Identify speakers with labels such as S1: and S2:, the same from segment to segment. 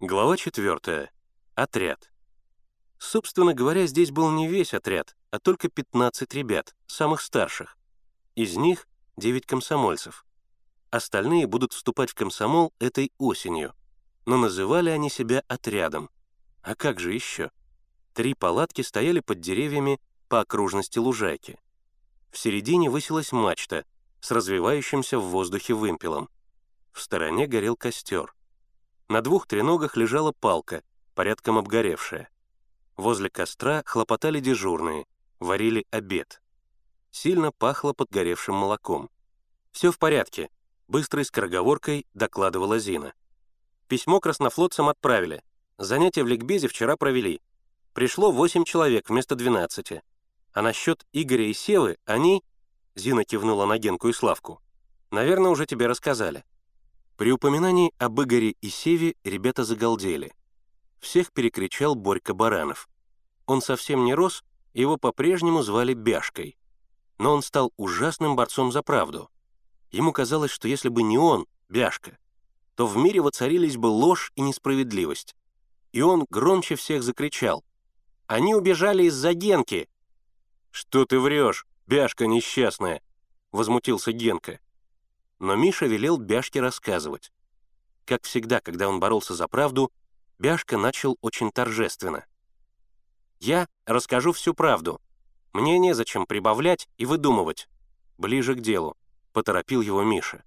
S1: Глава 4. Отряд. Собственно говоря, здесь был не весь отряд, а только 15 ребят, самых старших. Из них 9 комсомольцев. Остальные будут вступать в комсомол этой осенью, но называли они себя отрядом. А как же еще? Три палатки стояли под деревьями по окружности лужайки. В середине высилась мачта с развивающимся в воздухе вымпелом. В стороне горел костер. На двух треногах лежала палка, порядком обгоревшая. Возле костра хлопотали дежурные, варили обед. Сильно пахло подгоревшим молоком. «Все в порядке», — быстрой скороговоркой докладывала Зина. «Письмо краснофлотцам отправили. Занятия в ликбезе вчера провели. Пришло 8 человек вместо 12. А насчет Игоря и Севы они...» Зина кивнула на Генку и Славку. «Наверное, уже тебе рассказали. При упоминании об Игоре и Севе ребята загалдели. Всех перекричал Борька Баранов. Он совсем не рос, его по-прежнему звали Бяшкой. Но он стал ужасным борцом за правду. Ему казалось, что если бы не он, Бяшка, то в мире воцарились бы ложь и несправедливость. И он громче всех закричал. «Они убежали из-за Генки!» «Что ты врешь, Бяшка несчастная!» — возмутился Генка но Миша велел Бяшке рассказывать. Как всегда, когда он боролся за правду, Бяшка начал очень торжественно. «Я расскажу всю правду. Мне незачем прибавлять и выдумывать. Ближе к делу», — поторопил его Миша.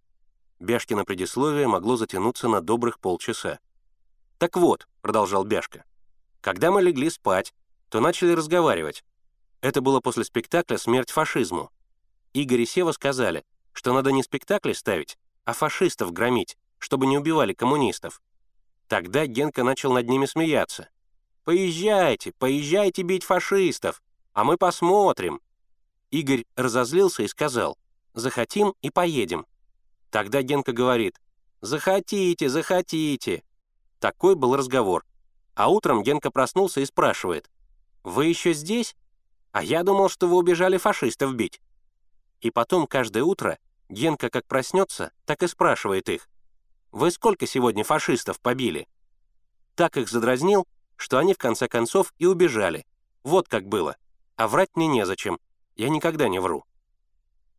S1: Бяшкино предисловие могло затянуться на добрых полчаса. «Так вот», — продолжал Бяшка, — «когда мы легли спать, то начали разговаривать. Это было после спектакля «Смерть фашизму». Игорь и Сева сказали, что надо не спектакли ставить, а фашистов громить, чтобы не убивали коммунистов. Тогда Генка начал над ними смеяться. «Поезжайте, поезжайте бить фашистов, а мы посмотрим». Игорь разозлился и сказал, «Захотим и поедем». Тогда Генка говорит, «Захотите, захотите». Такой был разговор. А утром Генка проснулся и спрашивает, «Вы еще здесь? А я думал, что вы убежали фашистов бить». И потом каждое утро Генка как проснется, так и спрашивает их. «Вы сколько сегодня фашистов побили?» Так их задразнил, что они в конце концов и убежали. Вот как было. А врать мне незачем. Я никогда не вру.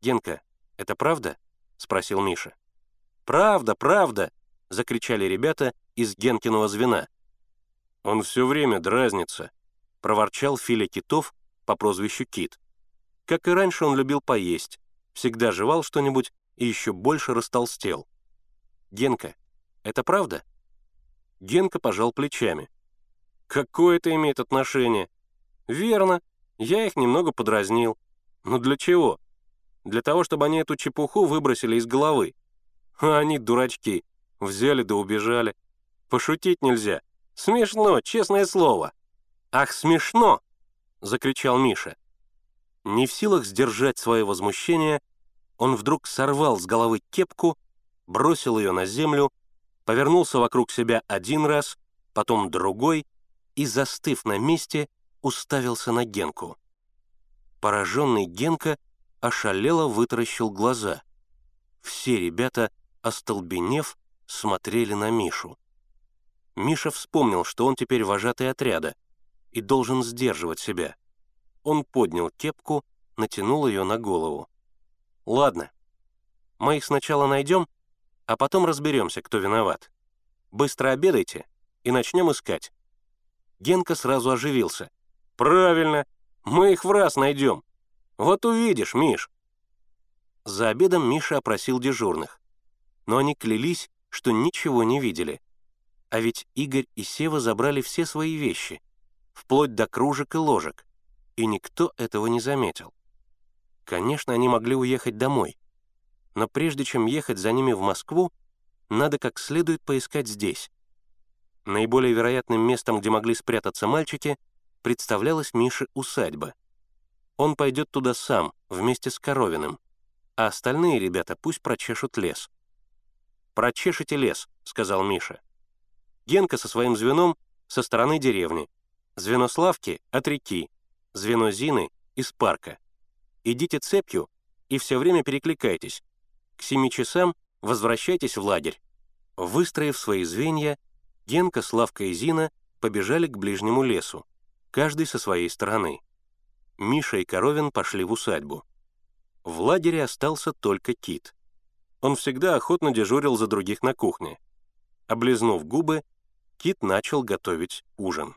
S1: «Генка, это правда?» — спросил Миша. «Правда, правда!» — закричали ребята из Генкиного звена. «Он все время дразнится», — проворчал Филя Китов по прозвищу Кит. Как и раньше, он любил поесть, всегда жевал что-нибудь и еще больше растолстел. «Генка, это правда?» Генка пожал плечами. «Какое это имеет отношение?» «Верно, я их немного подразнил. Но для чего? Для того, чтобы они эту чепуху выбросили из головы. А они, дурачки, взяли да убежали. Пошутить нельзя. Смешно, честное слово». «Ах, смешно!» — закричал Миша. Не в силах сдержать свое возмущение, он вдруг сорвал с головы кепку, бросил ее на землю, повернулся вокруг себя один раз, потом другой и, застыв на месте, уставился на Генку. Пораженный Генка ошалело вытаращил глаза. Все ребята, остолбенев, смотрели на Мишу. Миша вспомнил, что он теперь вожатый отряда и должен сдерживать себя. Он поднял кепку, натянул ее на голову. «Ладно, мы их сначала найдем, а потом разберемся, кто виноват. Быстро обедайте и начнем искать». Генка сразу оживился. «Правильно, мы их в раз найдем. Вот увидишь, Миш». За обедом Миша опросил дежурных. Но они клялись, что ничего не видели. А ведь Игорь и Сева забрали все свои вещи, вплоть до кружек и ложек и никто этого не заметил. Конечно, они могли уехать домой, но прежде чем ехать за ними в Москву, надо как следует поискать здесь. Наиболее вероятным местом, где могли спрятаться мальчики, представлялась Мише усадьба. Он пойдет туда сам, вместе с Коровиным, а остальные ребята пусть прочешут лес. «Прочешите лес», — сказал Миша. Генка со своим звеном со стороны деревни, звено Славки — от реки, звено Зины из парка. Идите цепью и все время перекликайтесь. К семи часам возвращайтесь в лагерь. Выстроив свои звенья, Генка, Славка и Зина побежали к ближнему лесу, каждый со своей стороны. Миша и Коровин пошли в усадьбу. В лагере остался только Кит. Он всегда охотно дежурил за других на кухне. Облизнув губы, Кит начал готовить ужин.